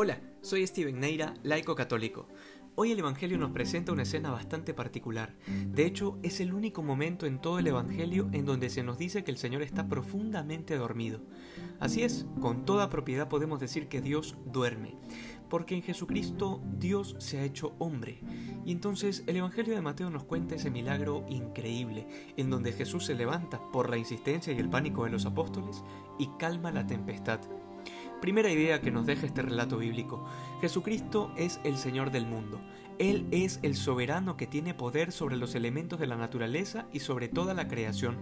Hola, soy Steven Neira, laico católico. Hoy el Evangelio nos presenta una escena bastante particular. De hecho, es el único momento en todo el Evangelio en donde se nos dice que el Señor está profundamente dormido. Así es, con toda propiedad podemos decir que Dios duerme, porque en Jesucristo Dios se ha hecho hombre. Y entonces el Evangelio de Mateo nos cuenta ese milagro increíble, en donde Jesús se levanta por la insistencia y el pánico de los apóstoles y calma la tempestad. Primera idea que nos deja este relato bíblico. Jesucristo es el Señor del mundo. Él es el soberano que tiene poder sobre los elementos de la naturaleza y sobre toda la creación.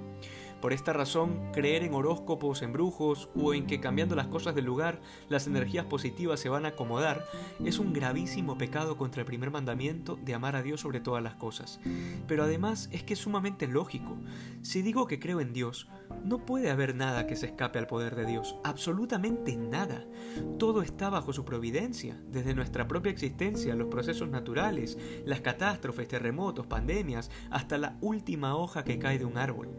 Por esta razón, creer en horóscopos, en brujos o en que cambiando las cosas del lugar las energías positivas se van a acomodar es un gravísimo pecado contra el primer mandamiento de amar a Dios sobre todas las cosas. Pero además es que es sumamente lógico. Si digo que creo en Dios, no puede haber nada que se escape al poder de Dios, absolutamente nada. Todo está bajo su providencia, desde nuestra propia existencia, los procesos naturales, las catástrofes, terremotos, pandemias, hasta la última hoja que cae de un árbol.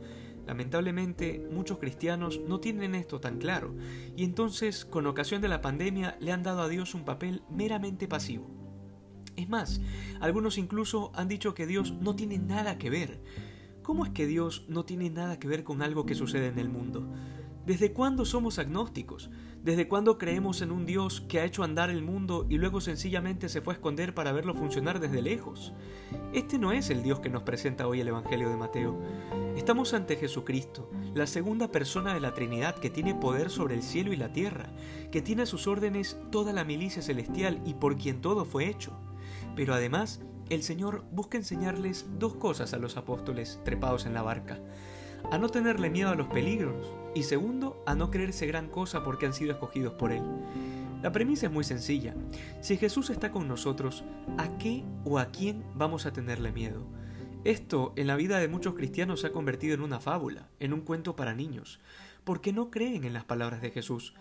Lamentablemente, muchos cristianos no tienen esto tan claro, y entonces, con ocasión de la pandemia, le han dado a Dios un papel meramente pasivo. Es más, algunos incluso han dicho que Dios no tiene nada que ver. ¿Cómo es que Dios no tiene nada que ver con algo que sucede en el mundo? ¿Desde cuándo somos agnósticos? ¿Desde cuándo creemos en un Dios que ha hecho andar el mundo y luego sencillamente se fue a esconder para verlo funcionar desde lejos? Este no es el Dios que nos presenta hoy el Evangelio de Mateo. Estamos ante Jesucristo, la segunda persona de la Trinidad que tiene poder sobre el cielo y la tierra, que tiene a sus órdenes toda la milicia celestial y por quien todo fue hecho. Pero además, el Señor busca enseñarles dos cosas a los apóstoles trepados en la barca a no tenerle miedo a los peligros y segundo, a no creerse gran cosa porque han sido escogidos por Él. La premisa es muy sencilla. Si Jesús está con nosotros, ¿a qué o a quién vamos a tenerle miedo? Esto en la vida de muchos cristianos se ha convertido en una fábula, en un cuento para niños, porque no creen en las palabras de Jesús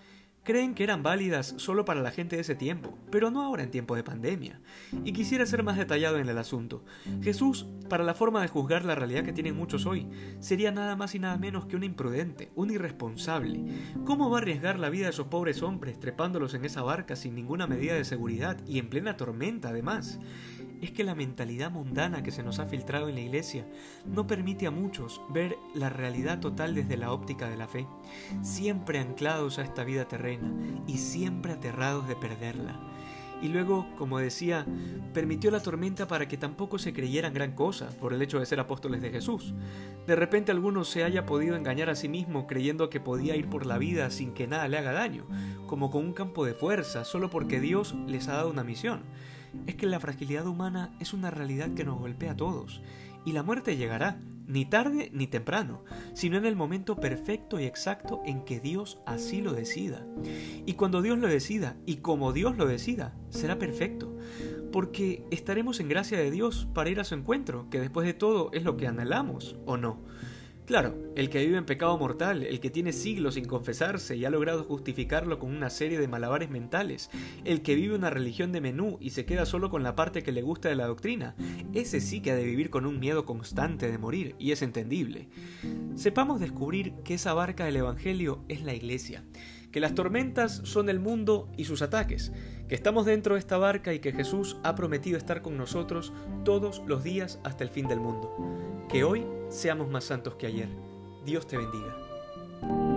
creen que eran válidas solo para la gente de ese tiempo, pero no ahora en tiempo de pandemia. Y quisiera ser más detallado en el asunto. Jesús, para la forma de juzgar la realidad que tienen muchos hoy, sería nada más y nada menos que un imprudente, un irresponsable. ¿Cómo va a arriesgar la vida de esos pobres hombres trepándolos en esa barca sin ninguna medida de seguridad y en plena tormenta además? Es que la mentalidad mundana que se nos ha filtrado en la iglesia no permite a muchos ver la realidad total desde la óptica de la fe, siempre anclados a esta vida terrena y siempre aterrados de perderla. Y luego, como decía, permitió la tormenta para que tampoco se creyeran gran cosa por el hecho de ser apóstoles de Jesús. De repente alguno se haya podido engañar a sí mismo creyendo que podía ir por la vida sin que nada le haga daño, como con un campo de fuerza, solo porque Dios les ha dado una misión es que la fragilidad humana es una realidad que nos golpea a todos, y la muerte llegará, ni tarde ni temprano, sino en el momento perfecto y exacto en que Dios así lo decida. Y cuando Dios lo decida, y como Dios lo decida, será perfecto, porque estaremos en gracia de Dios para ir a su encuentro, que después de todo es lo que anhelamos, ¿o no? Claro, el que vive en pecado mortal, el que tiene siglos sin confesarse y ha logrado justificarlo con una serie de malabares mentales, el que vive una religión de menú y se queda solo con la parte que le gusta de la doctrina, ese sí que ha de vivir con un miedo constante de morir, y es entendible. Sepamos descubrir que esa barca del Evangelio es la iglesia, que las tormentas son el mundo y sus ataques, que estamos dentro de esta barca y que Jesús ha prometido estar con nosotros todos los días hasta el fin del mundo. Que hoy seamos más santos que ayer. Dios te bendiga.